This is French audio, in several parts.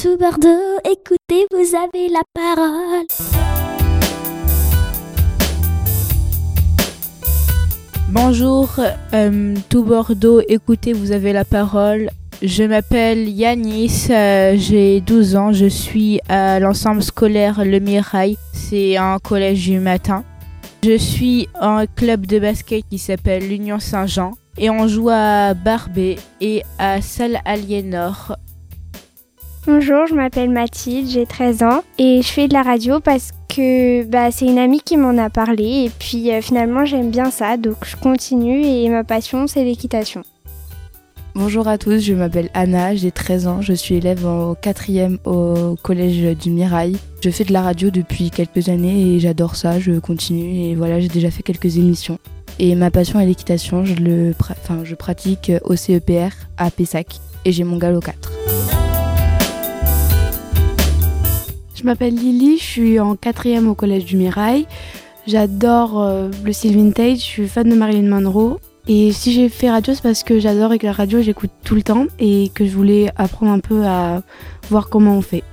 tout Bordeaux, écoutez, vous avez la parole. Bonjour, euh, tout Bordeaux, écoutez, vous avez la parole. Je m'appelle Yanis, euh, j'ai 12 ans, je suis à l'ensemble scolaire Le Mirail, c'est un collège du matin. Je suis en club de basket qui s'appelle l'Union Saint-Jean et on joue à Barbé et à Salle Aliénor. Bonjour, je m'appelle Mathilde, j'ai 13 ans et je fais de la radio parce que bah, c'est une amie qui m'en a parlé et puis euh, finalement j'aime bien ça donc je continue et ma passion c'est l'équitation. Bonjour à tous, je m'appelle Anna, j'ai 13 ans, je suis élève au 4e au collège du Mirail. Je fais de la radio depuis quelques années et j'adore ça, je continue et voilà, j'ai déjà fait quelques émissions. Et ma passion est l'équitation, je, je pratique au CEPR à Pessac et j'ai mon galop 4. Je m'appelle Lily, je suis en 4e au collège du Mirail. J'adore euh, le style vintage, je suis fan de Marilyn Monroe et si j'ai fait radio, c'est parce que j'adore et que la radio, j'écoute tout le temps et que je voulais apprendre un peu à voir comment on fait.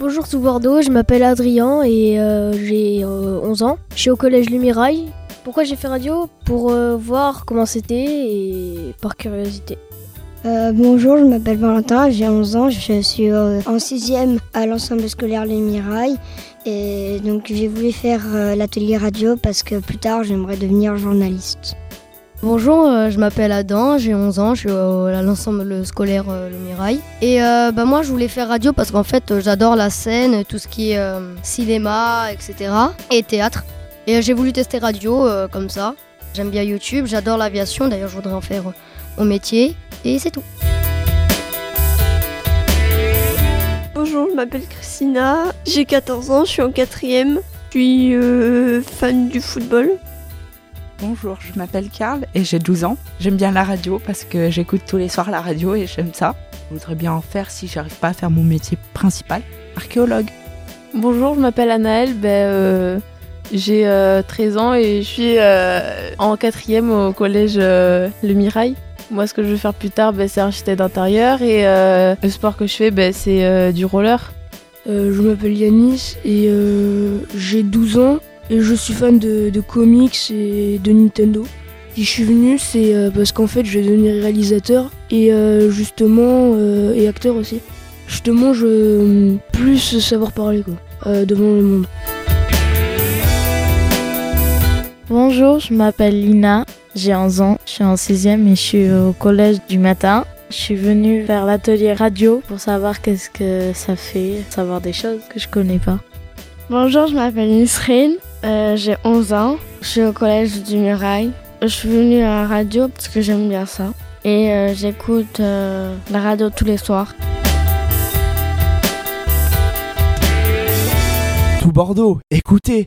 Bonjour tout Bordeaux, je m'appelle Adrien et euh, j'ai 11 euh, ans. Je suis au collège Lumirail. Pourquoi j'ai fait radio? Pour voir comment c'était et par curiosité. Bonjour, je m'appelle Valentin, j'ai 11 ans, je suis en 6e à l'ensemble scolaire Lumirail. Et donc j'ai voulu faire l'atelier radio parce que plus tard j'aimerais devenir journaliste. Bonjour, euh, je m'appelle Adam, j'ai 11 ans, je suis à l'ensemble scolaire euh, Le Mirail. Et euh, bah, moi, je voulais faire radio parce qu'en fait, j'adore la scène, tout ce qui est cinéma, etc. et théâtre. Et j'ai voulu tester radio comme ça. J'aime bien YouTube, j'adore l'aviation, d'ailleurs, je voudrais en faire mon métier. Et c'est tout. Bonjour, je m'appelle Christina, j'ai 14 ans, je suis en 4ème, je suis fan du football. Bonjour, je m'appelle Karl et j'ai 12 ans. J'aime bien la radio parce que j'écoute tous les soirs la radio et j'aime ça. Je voudrais bien en faire si j'arrive pas à faire mon métier principal, archéologue. Bonjour, je m'appelle Anaëlle, ben, euh, j'ai 13 euh, ans et je suis euh, en quatrième au collège Le Mirail. Moi, ce que je veux faire plus tard, ben, c'est architecte d'intérieur et le sport que je fais, ben, c'est du roller. je m'appelle Yanis et j'ai 12 ans. Et je suis fan de, comics et de Nintendo. Si je suis venu, c'est euh, parce qu'en fait, je vais devenir réalisateur et euh, justement, euh, et acteur aussi. Justement, je veux plus savoir parler quoi, devant le monde. Bonjour, je m'appelle Lina, j'ai 11 ans, je suis en 6ème et je suis au collège du matin. Je suis venue faire l'atelier radio pour savoir qu'est-ce que ça fait, savoir des choses que je connais pas. Bonjour, je m'appelle Nisrine, euh, j'ai 11 ans, je suis au collège du Mirail. Je suis venue à la radio parce que j'aime bien ça. Et euh, j'écoute euh, la radio tous les soirs. Tout Bordeaux, écoutez,